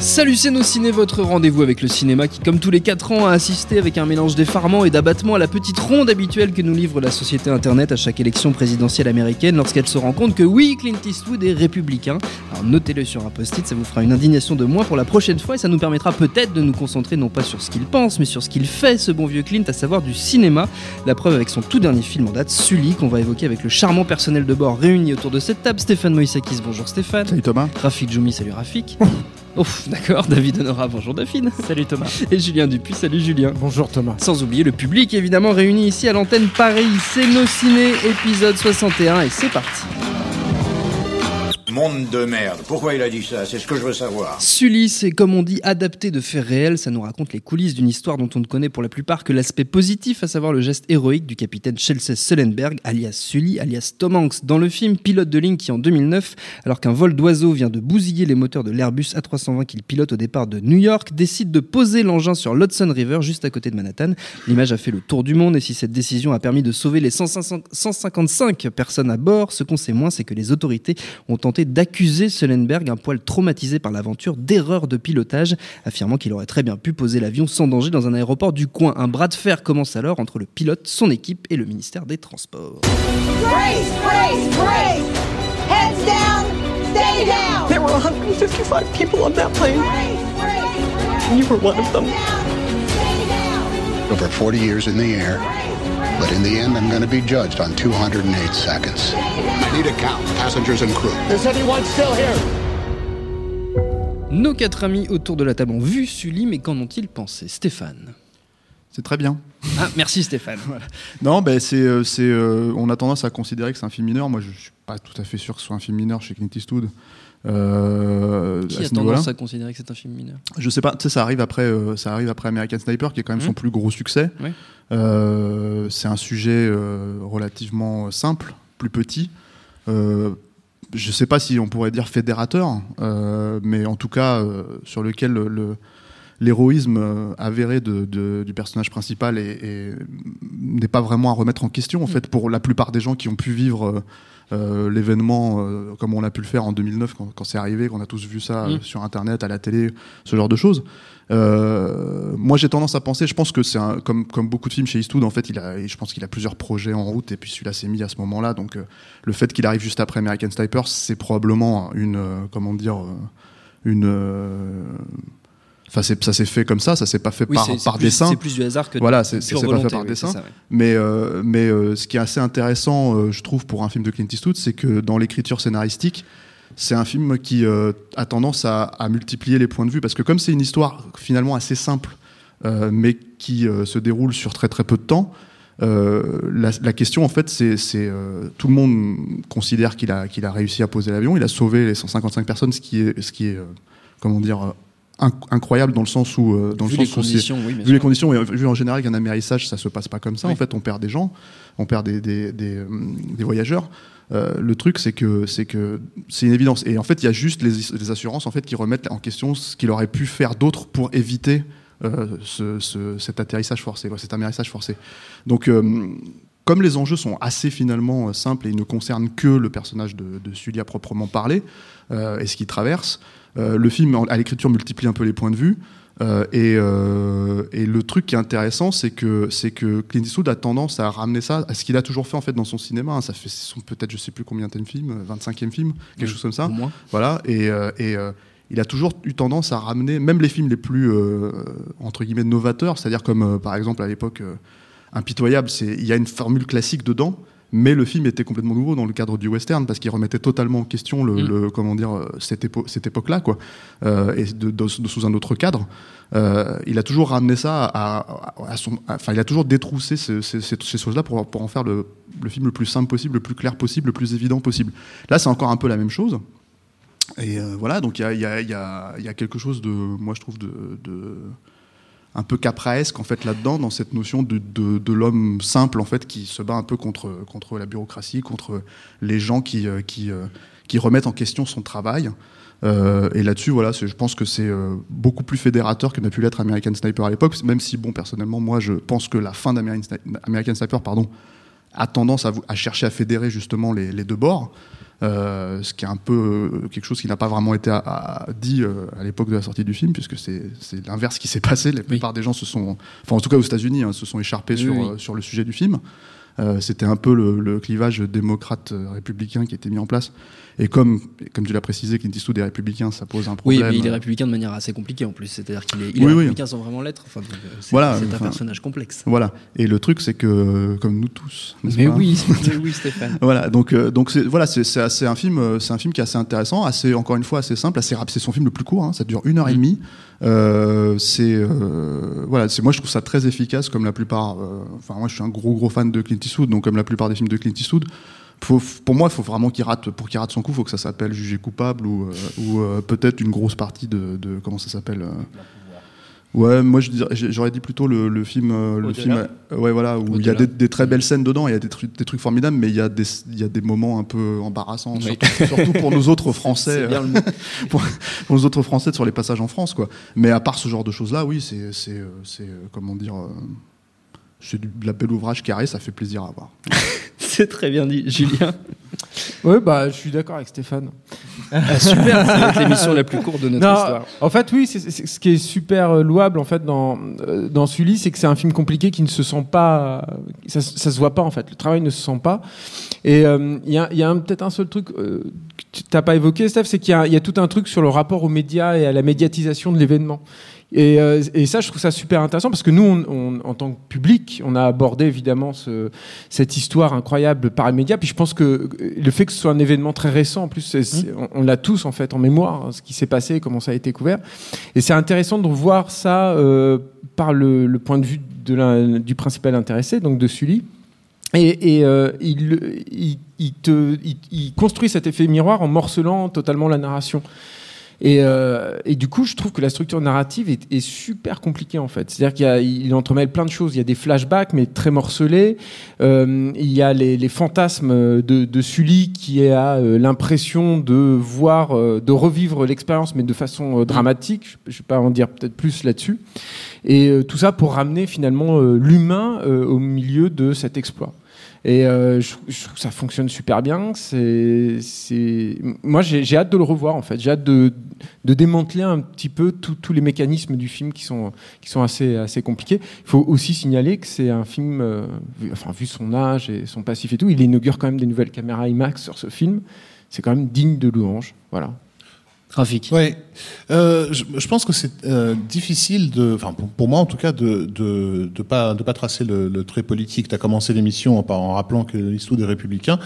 Salut c'est nos ciné, votre rendez-vous avec le cinéma qui comme tous les 4 ans a assisté avec un mélange d'effarement et d'abattement à la petite ronde habituelle que nous livre la société internet à chaque élection présidentielle américaine lorsqu'elle se rend compte que oui, Clint Eastwood est républicain. Alors notez-le sur un post-it, ça vous fera une indignation de moins pour la prochaine fois et ça nous permettra peut-être de nous concentrer non pas sur ce qu'il pense mais sur ce qu'il fait ce bon vieux Clint, à savoir du cinéma. La preuve avec son tout dernier film en date, Sully, qu'on va évoquer avec le charmant personnel de bord réuni autour de cette table, Stéphane Moïsakis, bonjour Stéphane. Salut Thomas. Rafik Djoumi, salut Rafik. Ouf, d'accord, David Honora, bonjour Daphine. Salut Thomas. Et Julien Dupuis, salut Julien. Bonjour Thomas. Sans oublier le public évidemment réuni ici à l'antenne Paris, c'est nos ciné, épisode 61 et c'est parti. Monde de merde. Pourquoi il a dit ça? C'est ce que je veux savoir. Sully, c'est comme on dit adapté de faits réels, ça nous raconte les coulisses d'une histoire dont on ne connaît pour la plupart que l'aspect positif, à savoir le geste héroïque du capitaine Chelsea Sullenberg, alias Sully, alias Tom Hanks, dans le film pilote de ligne qui en 2009, alors qu'un vol d'oiseau vient de bousiller les moteurs de l'Airbus A320 qu'il pilote au départ de New York, décide de poser l'engin sur l'Hudson River, juste à côté de Manhattan. L'image a fait le tour du monde et si cette décision a permis de sauver les 155 personnes à bord, ce qu'on sait moins, c'est que les autorités ont tenté d'accuser Sullenberg, un poil traumatisé par l'aventure, d'erreur de pilotage, affirmant qu'il aurait très bien pu poser l'avion sans danger dans un aéroport du coin. Un bras de fer commence alors entre le pilote, son équipe et le ministère des Transports. Brace, brace, brace! Heads down, stay down! There were 155 people on that plane. Brace, brace, brace! You were one of them. Down, stay down! over 40 years in the air, but in the end, I'm going to be judged on 208 seconds. I need a count, passengers and crew. Is anyone still here? Nos quatre amis autour de la table ont vu Sully, mais qu'en ont-ils pensé? Stéphane C'est très bien. Ah, merci Stéphane. Non, ben c'est, euh, c'est, euh, on a tendance à considérer que c'est un film mineur. Moi, je suis pas tout à fait sûr que ce soit un film mineur chez Clint Eastwood. Euh, Qui a tendance à considérer que c'est un film mineur? Je sais pas. Tu sais, ça arrive après, euh, ça arrive après American Sniper, qui est quand même Mhm. son plus gros succès. Oui. Euh, c'est un sujet euh, relativement simple, plus petit. Je sais pas si on pourrait dire fédérateur, mais en tout cas sur lequel le- le, l'héroïsme euh, avéré de, de- du personnage principal est- est- n'est pas vraiment à remettre en question en fait pour la plupart des gens qui ont pu vivre euh, euh, l'événement euh, comme on a pu le faire en 2009 quand, quand c'est arrivé, qu'on a tous vu ça Mm. sur internet, à la télé, ce genre de choses. Euh, moi j'ai tendance à penser, je pense que c'est un- comme, comme beaucoup de films chez Eastwood en fait, il a, je pense qu'il a plusieurs projets en route et puis celui-là s'est mis à ce moment-là. Donc euh, le fait qu'il arrive juste après American Sniper, c'est probablement une, euh, comment dire, une Enfin, ça s'est fait comme ça, ça s'est pas fait Oui, par, par plus- dessin. C'est plus du hasard que Voilà, c'est pas fait par oui, dessin. c'est ça, ouais. Mais, euh, mais euh, ce qui est assez intéressant, euh, je trouve, pour un film de Clint Eastwood, c'est que dans l'écriture scénaristique, c'est un film qui a tendance à, à multiplier les points de vue. Parce que comme c'est une histoire finalement assez simple, mais qui se déroule sur très très peu de temps, la, la question en fait, c'est tout le monde considère qu'il a, qu'il a réussi à poser l'avion, il a sauvé les 155 personnes, ce qui est, ce qui est comment dire, incroyable dans le sens où, euh, dans Vu le les sens conditions, oui, vu les conditions et vu en général qu'un amérissage ça se passe pas comme ça Oui. en fait on perd des gens on perd des, des, des, euh, des voyageurs. Euh, le truc c'est que c'est que c'est une évidence. Et en fait il y a juste les, les assurances en fait qui remettent en question ce qu'il aurait pu faire d'autre pour éviter euh, ce, ce- cet atterrissage forcé cet amérissage forcé. Donc comme les enjeux sont assez finalement simples et ils ne concernent que le personnage de, de Sully à proprement parler euh, et ce qu'il traverse, le film à l'écriture multiplie un peu les points de vue. euh, et, euh, et le truc qui est intéressant, c'est que, c'est que Clint Eastwood a tendance à ramener ça à ce qu'il a toujours fait en fait dans son cinéma. hein. Ça fait peut-être je sais plus combien de film, 25e film, quelque Oui, chose comme ça. Au moins. Voilà, et, euh, et, euh, il a toujours eu tendance à ramener, même les films les plus, euh, entre guillemets, novateurs, c'est-à-dire comme, euh, par exemple, à l'époque, euh, Impitoyable, il y a une formule classique dedans, Mais le film était complètement nouveau dans le cadre du western parce qu'il remettait totalement en question le, Mm. le- comment dire cette, épo- cette époque-là quoi, euh, et de, de- de- sous un autre cadre. Euh, il a toujours ramené ça à, à- à son, enfin il a toujours détroussé ce- ce- ces, ces choses-là pour, pour en faire le, le film le plus simple possible, le plus clair possible, le plus évident possible. Là, c'est encore un peu la même chose. Et euh, voilà, donc il y a, il y, a, il y, a, il y a quelque chose de, moi je trouve, de, de un peu capraesque en fait là-dedans, dans cette notion de, de, l'homme simple en fait qui se bat un peu contre, contre la bureaucratie, contre les gens qui, euh, qui, euh, qui remettent en question son travail. Euh, et là-dessus, voilà, je pense que c'est beaucoup plus fédérateur que n'a pu l'être American Sniper à l'époque, même si, bon, personnellement, moi, je pense que la fin d'American Sni- American Sniper, pardon, a tendance à, chercher à fédérer justement les deux bords. Euh, ce qui est un peu euh, quelque chose qui n'a pas vraiment été à- à- dit euh, à l'époque de la sortie du film, puisque c'est l'inverse qui s'est passé. La plupart des gens se sont, enfin en tout cas aux États-Unis, hein, se sont écharpés Oui, sur, oui. euh, sur le sujet du film. Euh, C'était un peu le, le clivage démocrate-républicain qui était mis en place. Et comme, comme tu l'as précisé, Clint Eastwood est républicain, ça pose un Oui, problème. mais il est républicain de manière assez compliquée en plus. C'est-à-dire qu'il est, il est Oui, oui. républicain sans vraiment l'être. Enfin, euh, c'est Voilà, c'est un personnage complexe. Voilà. Et le truc, c'est que, comme nous tous, Mais oui, mais oui, Stéphane. Voilà, donc euh, donc c'est voilà, c'est c'est assez un film, euh, c'est un film qui est assez intéressant, assez encore une fois assez simple, assez rapide. C'est son film le plus court, hein, ça dure une heure et demie. Euh, c'est euh, voilà, c'est moi je trouve ça très efficace comme la plupart. euh, Enfin moi je suis un gros gros fan de Clint Eastwood, donc comme la plupart des films de Clint Eastwood. Faut, pour moi, il faut vraiment qu'il rate, pour qu'il rate son coup, il faut que ça s'appelle Jugé coupable ou, euh, ou euh, peut-être une grosse partie de, de comment ça s'appelle. euh, Ouais, moi j'aurais dit plutôt le, le film, le Au-delà. film, ouais voilà, où il y a des, des très belles scènes dedans, il y a des, trucs- des trucs formidables, mais il y a des, il y a des moments un peu embarrassants, Oui. surtout, surtout pour nous autres Français, pour, pour autres Français sur les passages en France, quoi. Mais à part ce genre de choses-là, oui, c'est, comment dire, c'est de la belle ouvrage carré, ça fait plaisir à voir. C'est très bien dit, Julien. Oui, bah, je suis d'accord avec Stéphane. Ah, super, être l'émission la plus courte de notre Non, histoire. En fait, oui, c'est c'est- ce qui est super euh, louable en fait dans euh, dans Sully, c'est que c'est un film compliqué qui ne se sent pas, ça, ça se voit pas en fait. Le travail ne se sent pas. Et euh, il y a, il y a un- peut-être un seul truc euh, que tu t'as pas évoqué, Steph, c'est qu'il y, a- il y a tout un truc sur le rapport aux médias et à la médiatisation de l'événement. Et, euh, et ça, je trouve ça super intéressant parce que nous, on, on- en tant que public, on a abordé évidemment ce, cette histoire incroyable par les médias. Puis je pense que euh, le fait que ce soit un événement très récent, en plus, on, on l'a tous en fait en mémoire, hein, ce qui s'est passé, comment ça a été couvert. Et c'est intéressant de voir ça euh, par le, le point de vue de du principal intéressé, donc de Sully. Et, et, euh, il, il, il te, il, il construit cet effet miroir en morcelant totalement la narration. Et, euh, du coup, je trouve que la structure narrative est, est super compliquée en fait. C'est-à-dire qu'il entremêle plein de choses. Il y a des flashbacks, mais très morcelés. Euh, il y a les, les fantasmes de, de Sully qui a euh, l'impression de voir, euh, de revivre l'expérience, mais de façon euh, dramatique. Je ne vais pas en dire peut-être plus là-dessus. Et tout ça pour ramener finalement l'humain au milieu de cet exploit. Et euh, je, trouve que ça fonctionne super bien. C'est. Moi, j'ai, hâte de le revoir, en fait. J'ai hâte de, démanteler un petit peu tous les mécanismes du film qui sont, qui sont assez, assez compliqués. Il faut aussi signaler que c'est un film, euh, vu, enfin, vu son âge et son passif et tout, il inaugure quand même des nouvelles caméras IMAX sur ce film. C'est quand même digne de louange. Voilà. Rafik. Oui, euh, je, je pense que c'est euh, difficile de, enfin pour, pour moi en tout cas, de de, de pas de pas tracer le, le trait politique. Tu as commencé l'émission en, rappelant que l'histoire des républicains.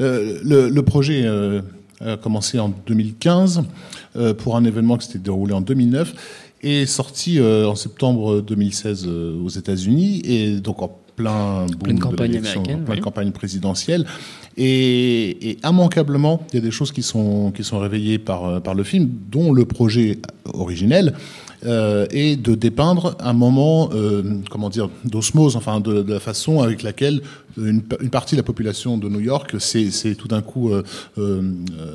Euh, le, le projet euh, a commencé en 2015 euh, pour un événement qui s'était déroulé en 2009 et sorti euh, en septembre 2016 euh, aux États-Unis et donc en plein boom Pleine de campagne américaine, en pleine oui. campagne présidentielle. Et, et immanquablement, il y a des choses qui sont, qui sont réveillées par, euh, par le film, dont le projet originel euh, est de dépeindre un moment, euh, comment dire, d'osmose, enfin de, de la façon avec laquelle une, une partie de la population de New York s'est tout d'un coup euh, euh,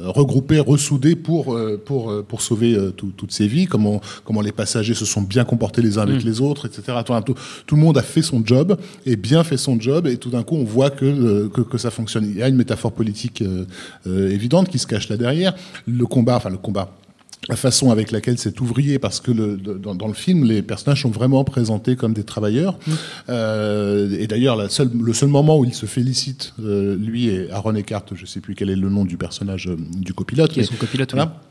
regroupée, ressoudée pour, euh, pour, pour sauver tout- toutes ces vies, comment, comment les passagers se sont bien comportés les uns avec les autres, etc. Tout, tout, tout le monde a fait son job et bien fait son job et tout d'un coup on voit que, que, que ça fonctionne. Il y a une métaphore politique évidente qui se cache là derrière. Le combat, enfin le combat la façon avec laquelle c'est ouvrier, parce que le, dans, dans le film, les personnages sont vraiment présentés comme des travailleurs. Euh, et d'ailleurs, le seul moment où il se félicite, euh, lui et Aaron Eckhart, je sais plus quel est le nom du personnage euh, du copilote, Qui est son copilote, voilà.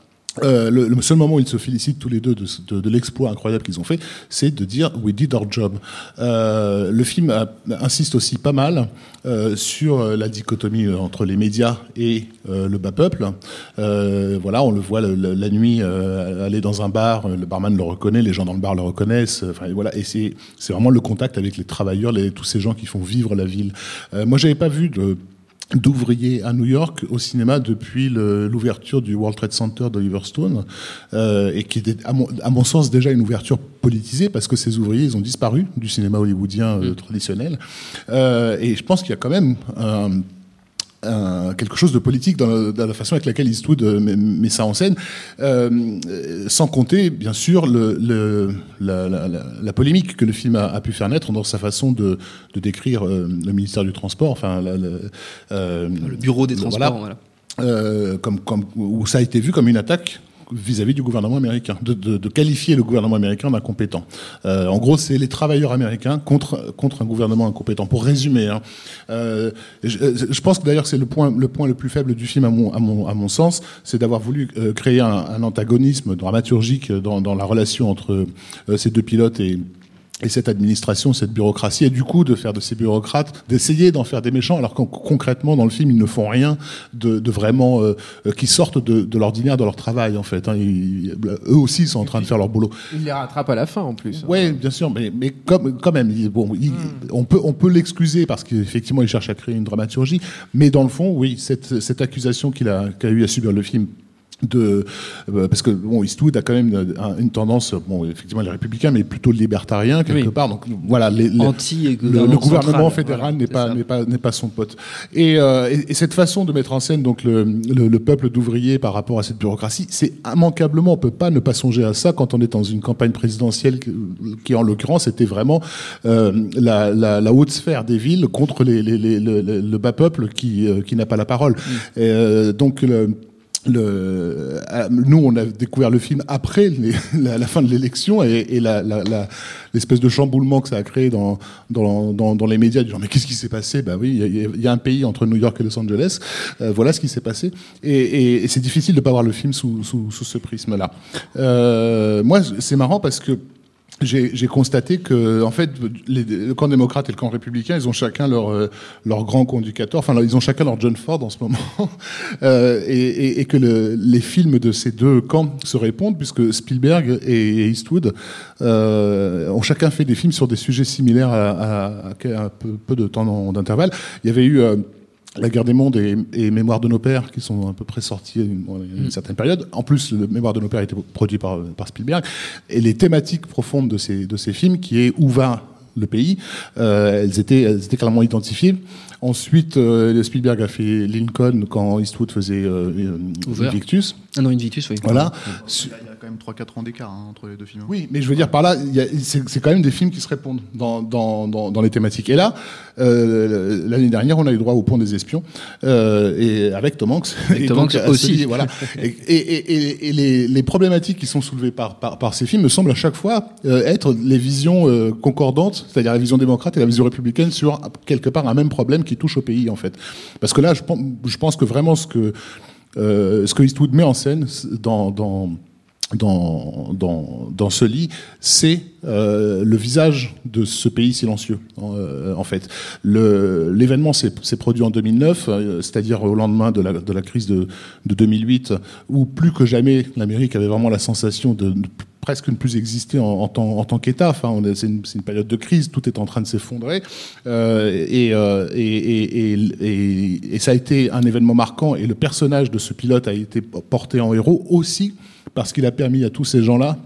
Euh, le, le seul moment où ils se félicitent tous les deux de, de, de l'exploit incroyable qu'ils ont fait, c'est de dire we did our job. Euh, le film insiste aussi pas mal euh, sur euh, la dichotomie euh, entre les médias et le bas peuple. Voilà, on le voit la nuit aller dans un bar, le barman le reconnaît, les gens dans le bar le reconnaissent. Enfin voilà, et c'est vraiment le contact avec les travailleurs, les, tous ces gens qui font vivre la ville. Moi, j'avais pas vu de d'ouvriers à New York au cinéma depuis l'ouverture du World Trade Center d'Oliver Stone euh, et qui était à mon, à mon sens déjà une ouverture politisée parce que ces ouvriers ils ont disparu du cinéma hollywoodien euh, traditionnel. Euh, et je pense qu'il y a quand même un, un- quelque chose de politique dans, la façon avec laquelle Eastwood euh, met, met ça en scène, euh, sans compter bien sûr le, le- la, la- la- la polémique que le film a, a pu faire naître dans sa façon de, de décrire euh, le ministère du Transport, enfin euh, Le bureau des transports, voilà. voilà. Euh, comme, comme, où ça a été vu comme une attaque vis-à-vis du gouvernement américain, de, qualifier le gouvernement américain d'incompétent. Euh, en gros, c'est les travailleurs américains contre contre un gouvernement incompétent. Pour résumer, hein. euh, je, je pense que d'ailleurs c'est le point le point le plus faible du film à mon à mon à mon sens, c'est d'avoir voulu euh, créer un, un antagonisme dramaturgique dans, dans la relation entre euh, ces deux pilotes et et cette administration, cette bureaucratie, et du coup de faire de ces bureaucrates, d'essayer d'en faire des méchants, alors que concrètement dans le film ils ne font rien de, de vraiment euh, qui sortent de, de l'ordinaire de leur travail en fait. Hein. Ils- eux aussi sont en train de faire leur boulot. Il les rattrape à la fin en plus. Ouais, bien sûr, mais, mais comme, quand même, bon, il- on peut, on peut l'excuser parce qu'effectivement, il cherche à créer une dramaturgie, mais dans le fond, oui, cette, cette accusation qu'il a, qu'a eu à subir le film. De, euh, parce que bon, Eastwood a quand même une, un- une tendance, bon, effectivement, il est républicain, mais plutôt libertarien quelque Oui. part. Donc voilà, les, les- Anti- le, le gouvernement central, fédéral n'est pas n'est pas n'est pas son pote. Et, euh, et, et cette façon de mettre en scène donc le, le, le peuple d'ouvriers par rapport à cette bureaucratie, c'est immanquablement on peut pas ne pas songer à ça quand on est dans une campagne présidentielle qui, qui, en l'occurrence était vraiment euh, la, la, la haute sphère des villes contre les, les, les- le, bas peuple qui euh, qui n'a pas la parole. Et, euh, donc le le, euh, nous, on a découvert le film après la, fin de l'élection et, et l'espèce de chamboulement que ça a créé dans, dans, dans, les médias du genre mais qu'est-ce qui s'est passé? Bah oui, il y a- un pays entre New York et Los Angeles. Euh, voilà ce qui s'est passé. Et, c'est difficile de pas voir le film sous, sous, sous ce prisme-là. Euh, moi, c'est marrant parce que j'ai constaté que, en fait, le camp démocrate et le camp républicain, ils ont chacun leur euh, leur grand conducteur. Enfin, ils ont chacun leur John Ford en ce moment, Euh, et, et- et que le- les films de ces deux camps se répondent, puisque Spielberg et Eastwood euh, ont chacun fait des films sur des sujets similaires à, à- à un peu, peu de temps d'intervalle. Il y avait eu euh, la guerre des mondes et, et Mémoire de nos pères, qui sont à peu près sortis à une, une certaine période. En plus, le Mémoire de nos pères a été produit par, par Spielberg. Et les thématiques profondes de ces, de ces films, qui est où va le pays, euh, elles, étaient, elles étaient clairement identifiées. Ensuite, euh, Spielberg a fait Lincoln quand Eastwood faisait euh, euh. Invictus. Ah non, Invictus, oui. Voilà. Il y a il y a quand même 3-4 ans d'écart hein, entre les deux films. Oui, mais je veux dire par là, c'est quand même des films qui se répondent dans, dans, dans, dans les thématiques. Et là, euh, l'année dernière, on a eu droit au Pont des Espions, euh, et avec Tom Hanks. Avec Et Tom donc, Hanks aussi. celui- voilà. Et, et, et, et- et les, les problématiques qui sont soulevées par, par, par ces films me semblent à chaque fois euh, être les visions euh, concordantes, c'est-à-dire la vision démocrate et la vision républicaine sur quelque part un même problème qui touche au pays en fait. Parce que là, je pense, je pense que vraiment ce que euh, ce que Eastwood met en scène dans, dans dans, dans, dans ce lit, c'est euh, le visage de ce pays silencieux, en, euh, en fait. L'événement s'est produit en 2009, euh, c'est-à-dire au lendemain de la, de la crise de, de 2008, où plus que jamais l'Amérique avait vraiment la sensation de ne presque ne plus exister en, en tant, tant qu'État. Enfin, c'est une, une période de crise, tout est en train de s'effondrer, euh, et, euh, et, et- et ça a été un événement marquant. Et le personnage de ce pilote a été porté en héros aussi parce qu'il a permis à tous ces gens-là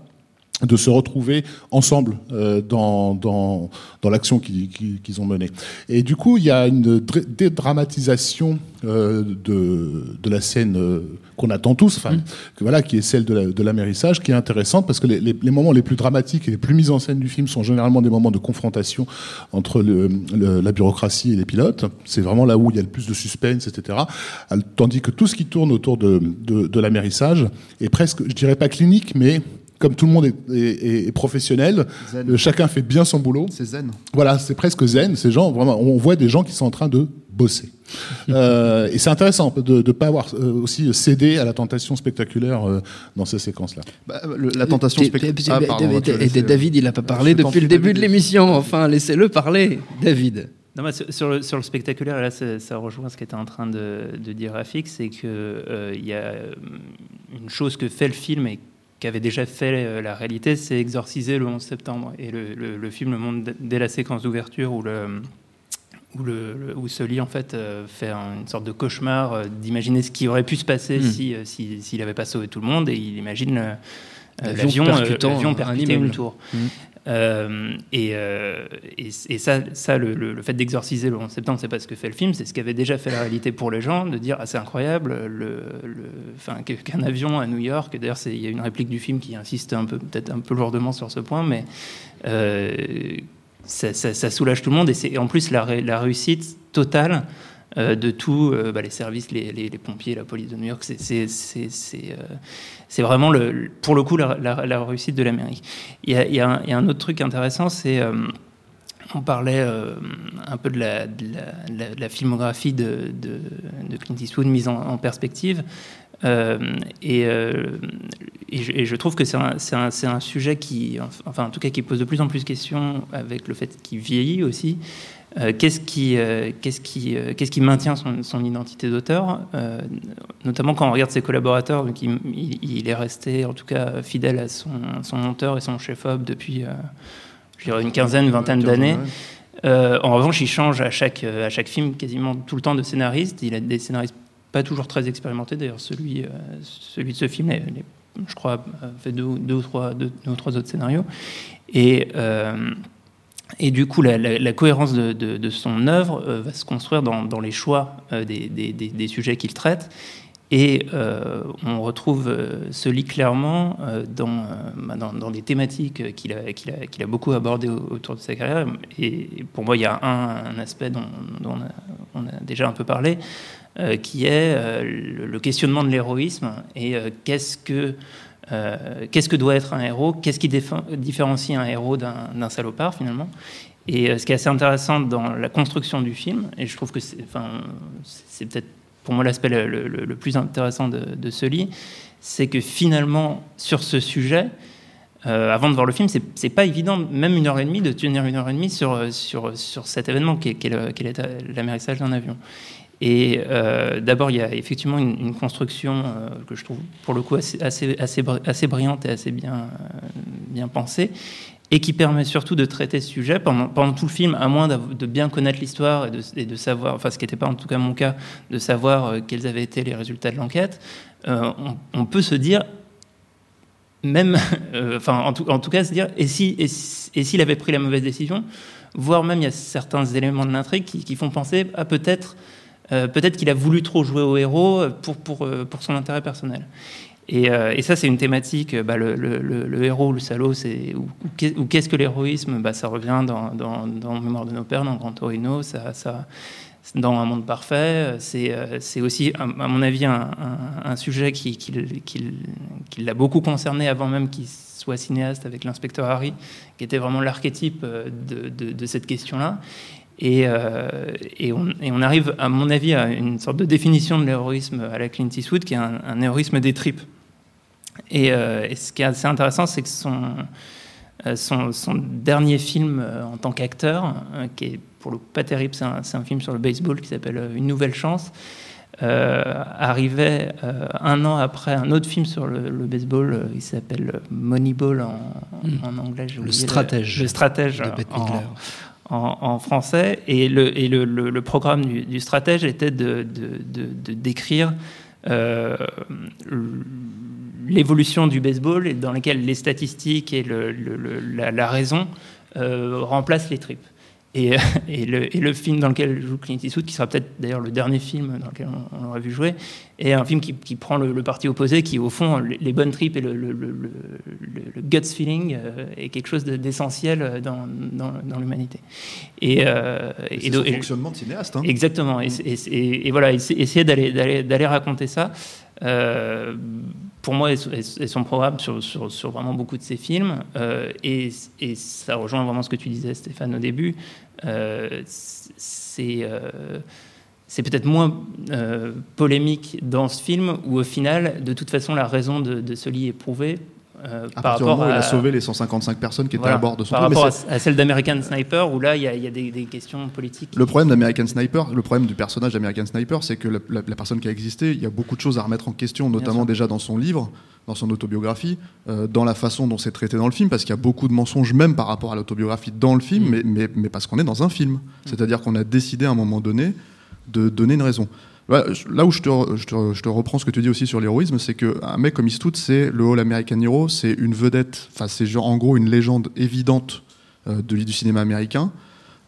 de se retrouver ensemble euh, dans, dans, dans l'action qu'ils ont menée. Et du coup, il y a une dr- dédramatisation euh, de, de la scène euh, qu'on attend tous, enfin, que voilà, qui est celle de la- de l'amérissage, qui est intéressante parce que les, les- les moments les plus dramatiques et les plus mis en scène du film sont généralement des moments de confrontation entre le, le- la bureaucratie et les pilotes. C'est vraiment là où il y a le plus de suspense, etc. Tandis que tout ce qui tourne autour de, de, de l'amérissage est presque, je dirais pas clinique, mais comme tout le monde est, est- est professionnel, Zen. euh, chacun fait bien son boulot. C'est zen. Voilà, c'est presque zen. Ces gens, vraiment, on voit des gens qui sont en train de bosser. Euh, et c'est intéressant de ne pas avoir euh, aussi cédé à la tentation spectaculaire euh, dans ces séquences-là. Bah, la tentation spectaculaire. Ah, David, il n'a pas parlé depuis le début de l'émission. Enfin, laissez-le parler. David. Non, moi, sur, le, sur le spectaculaire, là, ça, ça rejoint ce qu'était en train de, de dire Rafik, c'est qu'il y a une chose que fait le film et qu'avait déjà fait euh, la réalité, c'est exorciser le 11 septembre. Et le, le- le film le montre dès la séquence d'ouverture où le où, le, où Sully en fait euh, fait un- une sorte de cauchemar euh, d'imaginer ce qui aurait pu se passer Mm. si euh, si- s'il n'avait pas sauvé tout le monde et il imagine L'avion percutant percuter une tour. Euh, et, euh, et, ça, le, fait d'exorciser le 11 septembre, c'est pas ce que fait le film, c'est ce qu'avait déjà fait la réalité pour les gens, de dire ah, c'est incroyable, le, le- enfin, qu'un avion à New York. D'ailleurs, il y a une réplique du film qui insiste un peu, peut-être un peu lourdement sur ce point, mais euh, ça, soulage tout le monde. Et c'est en plus la, ré- la réussite totale de tous euh, bah, les services, les, pompiers, la police de New York. C'est- euh, vraiment, pour le coup, la, réussite de l'Amérique. Il y, a, un, autre truc intéressant, c'est. euh, on parlait euh, un peu de la, filmographie de, Clint Eastwood mise en, perspective. Euh, et, euh, je, trouve que c'est un sujet qui, enfin en tout cas, qui pose de plus en plus de questions avec le fait qu'il vieillit aussi. Euh, qu'est-ce qui, euh, qu'est-ce qui, euh, qu'est-ce qui maintient son, son identité d'auteur, notamment quand on regarde ses collaborateurs, donc il, est resté en tout cas fidèle à son, son monteur et son chef-op depuis, je dirais, une quinzaine, vingtaine d'années. En revanche, il change à chaque, à chaque film quasiment tout le temps de scénariste. Il a des scénaristes pas toujours très expérimentés. D'ailleurs, celui, celui de ce film, les- les- je crois, a fait deux, ou- deux ou trois, deux, deux ou trois autres scénarios. Et, et du coup, la, cohérence de, son œuvre euh, va se construire dans, les choix euh, des, sujets qu'il traite. Et euh, on retrouve ce lit clairement euh, dans, bah, dans, dans des thématiques qu'il a, beaucoup abordées au- autour de sa carrière. Et pour moi, il y a un, aspect dont, on, a, déjà un peu parlé, qui est le, le questionnement de l'héroïsme et qu'est-ce que euh, qu'est-ce que doit être un héros? Qu'est-ce qui différencie un héros d'un salopard finalement? Et euh, ce qui est assez intéressant dans la construction du film, et je trouve que c'est peut-être pour moi l'aspect le, plus intéressant de, ce lit, c'est que finalement sur ce sujet, euh, avant de voir le film, c'est pas évident, même une heure et demie, de tenir une heure et demie sur, sur, sur cet événement qui est, l'amérissage d'un avion. Et euh, d'abord, il y a effectivement une, construction euh, que je trouve pour le coup assez, assez, assez, bri- assez brillante et assez bien, euh, bien pensée, et qui permet surtout de traiter ce sujet pendant, pendant tout le film, à moins de bien connaître l'histoire et de, savoir, enfin ce qui n'était pas en tout cas mon cas, de savoir quels avaient été les résultats de l'enquête, on, peut se dire, même, enfin en tout, cas se dire, et si, et si- et s'il avait pris la mauvaise décision, voire même il y a certains éléments de l'intrigue qui, qui font penser à peut-être euh, peut-être qu'il a voulu trop jouer au héros pour, pour, euh, pour son intérêt personnel. Et, euh, ça, c'est une thématique. Bah, le, le- le- le héros, salaud, c'est ou, ou qu'est- ou qu'est-ce que l'héroïsme bah, Ça revient dans, dans, dans Mémoire de nos pères, dans Grand Torino, ça, ça, dans Un monde parfait. C'est aussi, à mon avis, un, un- sujet qui, qui, qui- qui l'a beaucoup concerné avant même qu'il soit cinéaste avec l'inspecteur Harry, qui était vraiment l'archétype de- de cette question-là. Et, euh, et, on, et on arrive, à mon avis, à une sorte de définition de l'héroïsme à la Clint Eastwood, qui est un, un héroïsme des tripes. Et, euh, et ce qui est assez intéressant, c'est que son, euh, son, son dernier film en tant qu'acteur, qui est pour le coup pas terrible, c'est un, film sur le baseball qui s'appelle Une nouvelle chance, euh, arrivait euh, un an après un autre film sur le, le baseball, euh, il s'appelle Moneyball en, Mm. en anglais. Le stratège Le stratège de Bette en-. En, français. Et le, programme du, stratège était de, décrire euh, l'évolution du baseball dans lequel les statistiques et la raison euh, remplacent les tripes. Et, et le, et le film dans lequel joue Clint Eastwood, qui sera peut-être d'ailleurs le dernier film dans lequel on, on l'aurait vu jouer, est un film qui, qui prend le, le parti opposé, qui au fond, les, les bonnes tripes et le, le- guts feeling euh, est quelque chose de- d'essentiel dans, dans, dans l'humanité. Et, euh, Et c'est son fonctionnement de cinéaste. hein. Exactement. Et, voilà, essa- essayer d'aller raconter ça. euh, pour moi, est, est- est son programme sur, vraiment beaucoup de ses films. euh, et, ça rejoint vraiment ce que tu disais, Stéphane, au début. Euh, c'est, euh, c'est peut-être moins polémique dans ce film où au final, de toute façon, la raison de, de Sully est prouvée. Euh, À par partir du rapport moment où il à, a sauvé les 155 personnes qui étaient voilà, à bord de son par rapport à, celle d'American Sniper où là il y a, il y a des, des questions politiques. Le problème d'American Sniper, le problème du personnage d'American Sniper, c'est que la, la- la personne qui a existé, il y a beaucoup de choses à remettre en question, notamment déjà dans son livre, dans son autobiographie, euh, dans la façon dont c'est traité dans le film, parce qu'il y a beaucoup de mensonges même par rapport à l'autobiographie dans le film, Mm. mais, mais, mais parce qu'on est dans un film. C'est-à-dire qu'on a décidé à un moment donné de donner une raison. Je- Là où je te, je, reprends ce que tu dis aussi sur l'héroïsme, c'est qu'un mec comme Eastwood, c'est le All American Hero, c'est une vedette, enfin c'est en gros une légende évidente euh, de, du cinéma américain.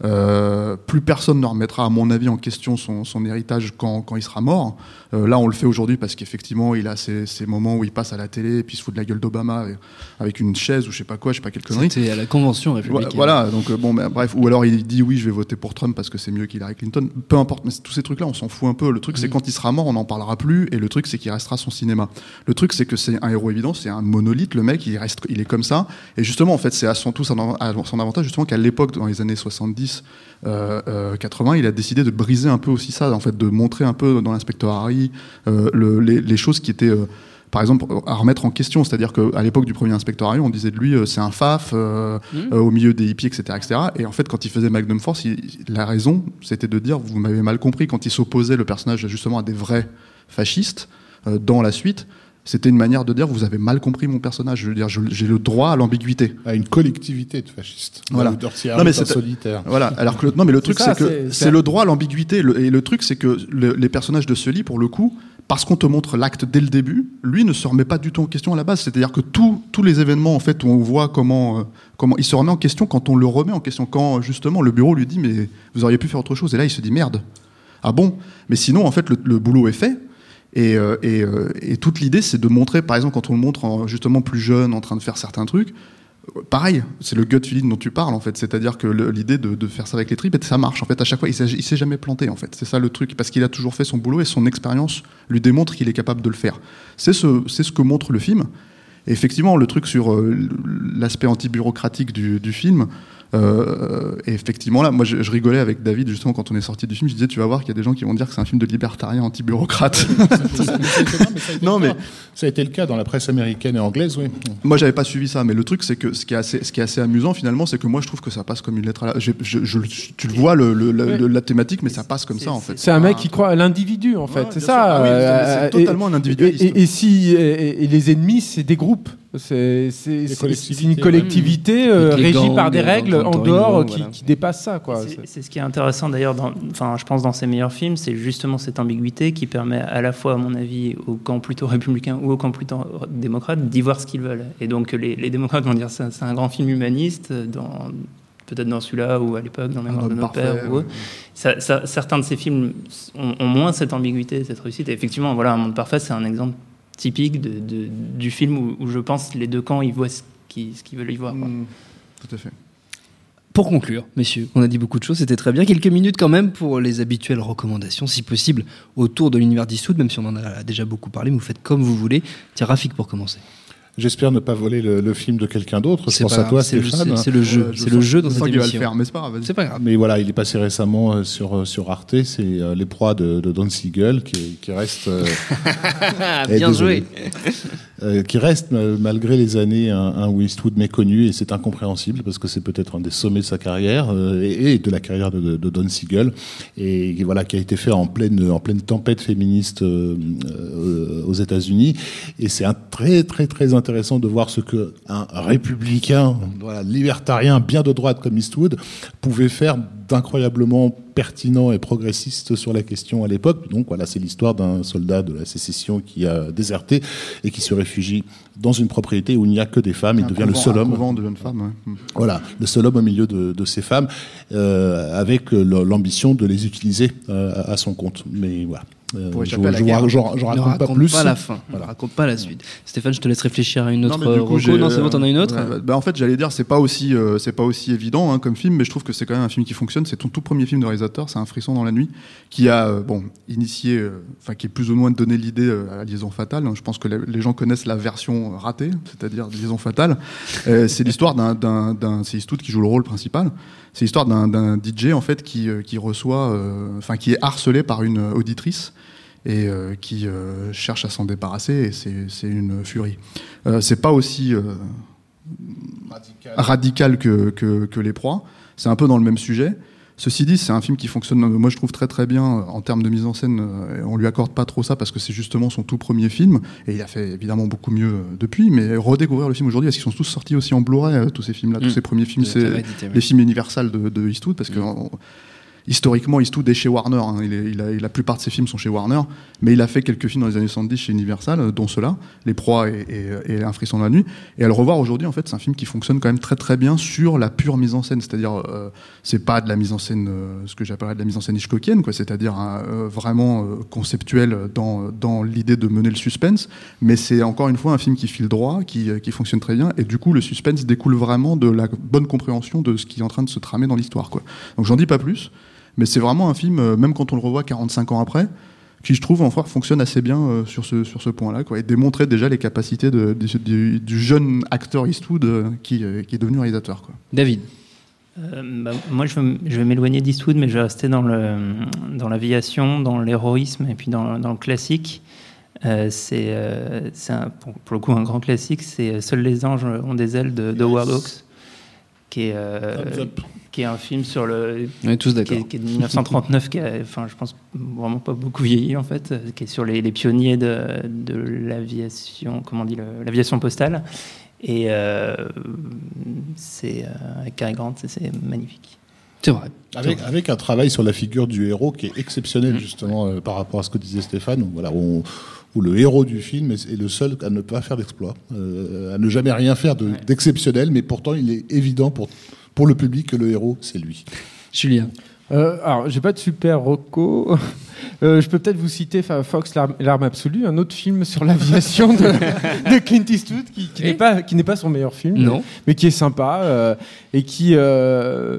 Euh, plus personne ne remettra, à mon avis, en question son, son héritage quand, quand il sera mort. Euh, là, on le fait aujourd'hui parce qu'effectivement, il a ces, ces moments où il passe à la télé et puis il se fout de la gueule d'Obama avec, une chaise ou je sais pas quoi, je sais pas quelle connerie. C'était à la convention républicaine. Voilà, donc euh, bon, mais bref, ou alors il dit oui, je vais voter pour Trump parce que c'est mieux qu'Hillary Clinton. Peu importe, mais tous ces trucs-là, on s'en fout un peu. Le truc, c'est quand il sera mort, on n'en parlera plus, et le truc, c'est qu'il restera son cinéma. Le truc, c'est que c'est un héros évident, c'est un monolithe. Le mec, il reste, il est comme ça. Et justement, en fait, c'est à son tout son avantage, justement, qu'à l'époque, dans les années 70, euh, euh, 80, il a décidé de briser un peu aussi ça, en fait, de montrer un peu dans l'inspecteur Harry euh, le- les, les choses qui étaient euh, par exemple, à remettre en question. C'est-à-dire qu'à l'époque du premier inspecteur Harry, on disait de lui, euh, c'est un faf, euh, euh, au milieu des hippies, etc., etc. Et en fait, quand il faisait Magnum Force, il- la raison, c'était de dire, vous m'avez mal compris, quand il s'opposait le personnage justement à des vrais fascistes euh, dans la suite, c'était une manière de dire, vous avez mal compris mon personnage. Je veux dire, j'ai le droit à l'ambiguïté. À une collectivité de fascistes. Voilà. Non, mais c'est- solitaire. Voilà. Alors que le, non, mais le truc c'est que c'est- le droit à l'ambiguïté. Et le truc c'est que le- les personnages de Sully, pour le coup, parce qu'on te montre l'acte dès le début, lui ne se remet pas du tout en question à la base. C'est-à-dire que tous tous les événements en fait où on voit comment euh, comment il se remet en question quand on le remet en question, quand justement le bureau lui dit mais vous auriez pu faire autre chose. Et là il se dit merde. Ah bon? Mais sinon en fait le, le boulot est fait. Et, euh, euh, et toute l'idée, c'est de montrer, par exemple, quand on le montre en- justement plus jeune, en train de faire certains trucs, euh, pareil, c'est le gut feeling dont tu parles, en fait. C'est-à-dire que l'idée de, faire ça avec les tripes, ça marche, en fait. À chaque fois, il il s'est jamais planté, en fait. C'est ça le truc, parce qu'il a toujours fait son boulot et son expérience lui démontre qu'il est capable de le faire. C'est ce, que montre le film. Et effectivement, le truc sur l'aspect anti-bureaucratique du film, euh, et effectivement, là, moi, je, je rigolais avec David, justement, quand on est sorti du film, je disais, tu vas voir qu'il y a des gens qui vont dire que c'est un film de libertarien anti-bureaucrate. Non, mais- Ça a été le cas dans la presse américaine et anglaise, oui. Moi, j'avais pas suivi ça, mais le truc, c'est que ce qui est assez, ce qui est assez amusant finalement, c'est que moi, je trouve que ça passe comme une lettre à la. je- je- je- tu le vois, le, le- la, Ouais. le- la thématique, mais ça passe comme ça en fait. C'est un mec Ah. qui croit à l'individu, en fait. Ouais, c'est ça. Ah oui, euh, c'est et- totalement un individualiste. Et, et- et si, et, et les ennemis, c'est des groupes. C'est une collectivité euh, les régie gangs, par des règles en dehors qui, voilà. qui dépassent ça. C'est- ce qui est intéressant d'ailleurs, enfin, je pense dans ses meilleurs films, c'est justement cette ambiguïté qui permet à la fois, à mon avis, au camp plutôt républicain ou au camp plutôt démocrate d'y voir ce qu'ils veulent. Et donc les, les démocrates vont dire c'est un grand film humaniste, dans, peut-être dans celui-là ou à l'époque dans Mémoire de nos pères. ou. Ça- ça- certains de ces films ont, ont moins cette ambiguïté, cette réussite. Et effectivement, voilà, Un monde parfait, c'est un exemple typique de, de- du film où, où je pense les deux camps ils voient ce qu'ils veulent y voir. quoi. Mm, tout à fait. Pour conclure, messieurs, on a dit beaucoup de choses, c'était très bien. Quelques minutes quand même pour les habituelles recommandations, si possible, autour de l'univers d'Eastwood, même si on en a déjà beaucoup parlé, mais vous faites comme vous voulez. Tiens, Rafik pour commencer. J'espère ne pas voler le, le film de quelqu'un d'autre. Je C'est pense pas à toi, grave, c'est le- Stéphane. c'est- c'est le jeu, c'est le jeu dans cette qu'il va le émission. faire, mais c'est pas grave. vas-y. C'est pas grave. Mais voilà, il est passé récemment euh, sur, euh, sur Arte, c'est euh, Les proies de, de Don Siegel qui, qui reste. euh, eh, Bien joué. euh, qui reste, malgré les années, un, un Westwood méconnu, et c'est incompréhensible parce que c'est peut-être un des sommets de sa carrière euh, et, de la carrière de, Don Siegel, et voilà, qui a été fait en pleine, en pleine tempête féministe euh, aux États-Unis. Et c'est très, très, très intéressant de voir ce que un républicain, voilà, libertarien, bien de droite comme Eastwood, pouvait faire d'incroyablement pertinent et progressiste sur la question à l'époque. Donc voilà, c'est l'histoire d'un soldat de la sécession qui a déserté et qui se réfugie dans une propriété où il n'y a que des femmes. Il Un devient le seul un homme. de jeunes femmes, ouais. Mm. Voilà, le seul homme au milieu de, de ces femmes, euh, avec l'ambition de les utiliser euh, à son compte. Mais voilà, Euh, je à la je- guerre. je- je Ne raconte pas raconte plus. pas la fin. Voilà. Ne raconte pas la suite. Stéphane, je te laisse réfléchir à une autre Non, mais du coup, reco. j'ai- Non, c'est bon, t'en as une autre Ouais, bah, en fait, j'allais dire, c'est pas aussi, euh, c'est pas aussi évident hein, comme film, mais je trouve que c'est quand même un film qui fonctionne. C'est ton tout premier film de réalisateur, c'est un frisson dans la nuit, qui a, euh, bon, initié, euh, enfin, qui est plus ou moins donné l'idée euh, à Liaison fatale. Je pense que les, les gens connaissent la version ratée, c'est-à-dire Liaison fatale. Euh, c'est l'histoire d'un, d'un, d'un- c'est Eastwood qui joue le rôle principal. C'est l'histoire d'un, d'un DJ en fait qui, euh, qui reçoit, euh, enfin, qui est harcelé par une auditrice et euh, qui euh, cherche à s'en débarrasser et c'est, c'est une furie. Euh, c'est pas aussi euh, radical que, que, que Les Proies. C'est un peu dans le même sujet. Ceci dit, c'est un film qui fonctionne, moi je trouve très très bien en termes de mise en scène. euh, On lui accorde pas trop ça parce que c'est justement son tout premier film et il a fait évidemment beaucoup mieux depuis. Mais redécouvrir le film aujourd'hui, parce qu'ils sont tous sortis aussi en Blu-ray, tous ces films-là, tous ces premiers films, c'est les films Universal de, de Eastwood parce que on- historiquement Eastwood est chez Warner. hein. Il a- la plupart de ses films sont chez Warner, mais il a fait quelques films dans les années 70 chez Universal, euh, dont ceux-là, Les Proies et, et Un frisson dans la nuit. Et à le revoir aujourd'hui, en fait, c'est un film qui fonctionne quand même très très bien sur la pure mise en scène. C'est-à-dire, euh, c'est pas de la mise en scène, euh, ce que j'appellerais de la mise en scène Hitchcockienne, quoi. C'est-à-dire euh, vraiment euh, conceptuel dans, dans l'idée de mener le suspense. Mais c'est encore une fois un film qui file droit, qui, euh, qui fonctionne très bien. Et du coup, le suspense découle vraiment de la bonne compréhension de ce qui est en train de se tramer dans l'histoire, quoi. Donc j'en dis pas plus. Mais c'est vraiment un film, euh, même quand on le revoit 45 ans après, qui je trouve en fait fonctionne assez bien euh, sur ce, sur ce point-là, quoi, et démontrer déjà les capacités de- du- du, du jeune acteur Eastwood euh, qui, euh, qui est devenu réalisateur. Quoi. David. Euh, bah, moi, je vais, je vais m'éloigner d'Eastwood, mais je vais rester dans le dans l'aviation, dans l'héroïsme et puis dans, dans le classique. Euh, c'est euh, c'est un- pour, pour le coup un grand classique. C'est Seuls les anges ont des ailes de, de Howard Hawks, qui est euh. Qui est un film sur le On est tous qui d'accord. est, qui est de 1939, qui a, enfin, je pense vraiment pas beaucoup vieilli en fait, euh, qui est sur les, les pionniers de, de l'aviation, comment on dit, l'aviation postale. Et euh, c'est euh, avec Cary Grant, c'est- magnifique. C'est vrai. Avec, avec un travail sur la figure du héros qui est exceptionnel justement euh, par rapport à ce que disait Stéphane, où, voilà, où, où le héros du film est, le seul à ne pas faire d'exploit, euh, à ne jamais rien faire de- d'exceptionnel, mais pourtant il est évident pour, pour le public que le héros c'est lui. Julien. Euh, alors, j'ai pas de super Rocco. Euh, je peux peut-être vous citer Fox, l'arme absolue, un autre film sur l'aviation de, de Clint Eastwood, qui, qui n'est pas qui n'est pas son meilleur film, Non. mais qui est sympa euh, et qui. euh,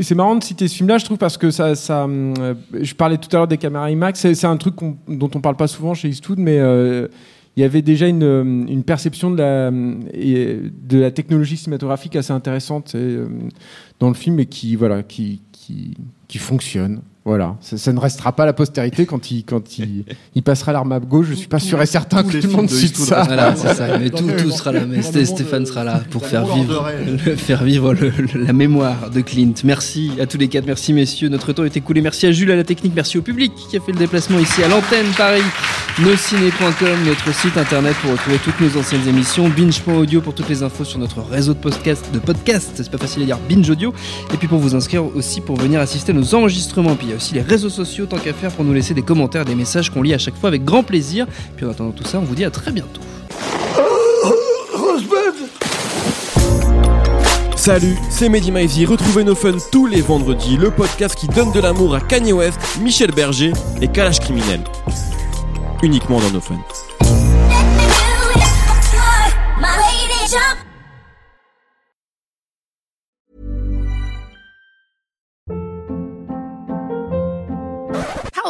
c'est marrant de citer ce film-là, je trouve, parce que ça, ça je parlais tout à l'heure des caméras IMAX. C'est c'est un truc qu'on- dont on parle pas souvent chez Eastwood, mais euh, il y avait déjà une, euh, perception de la, et de la technologie cinématographique assez intéressante euh, dans le film et qui, voilà, qui fonctionne. Voilà, ça, ça ne restera pas à la postérité quand il, quand il, il passera l'arme à gauche. Je suis pas sûr et certain que les tout le monde cite ça. Voilà, c'est ça. Mais tout, sera là. Mais Stéphane euh, sera là pour faire vivre, doré. le- faire vivre le- le- la mémoire de Clint. Merci à tous les quatre. Merci messieurs. Notre temps est écoulé. Merci à Jules à la technique. Merci au public qui a fait le déplacement ici à l'antenne Paris. Nosciné.com, notre site internet pour retrouver toutes nos anciennes émissions. Binge.audio pour toutes les infos sur notre réseau de podcast. De podcast, c'est pas facile à dire. Binge Audio. Et puis pour vous inscrire aussi pour venir assister à nos enregistrements. Puis a aussi les réseaux sociaux tant qu'à faire pour nous laisser des commentaires, des messages qu'on lit à chaque fois avec grand plaisir. Puis en attendant tout ça, on vous dit à très bientôt. Salut, c'est Mehdi Maizy. Retrouvez nos fun tous les vendredis, le podcast qui donne de l'amour à Kanye West, Michel Berger et Kalash Criminel. Uniquement dans nos fun.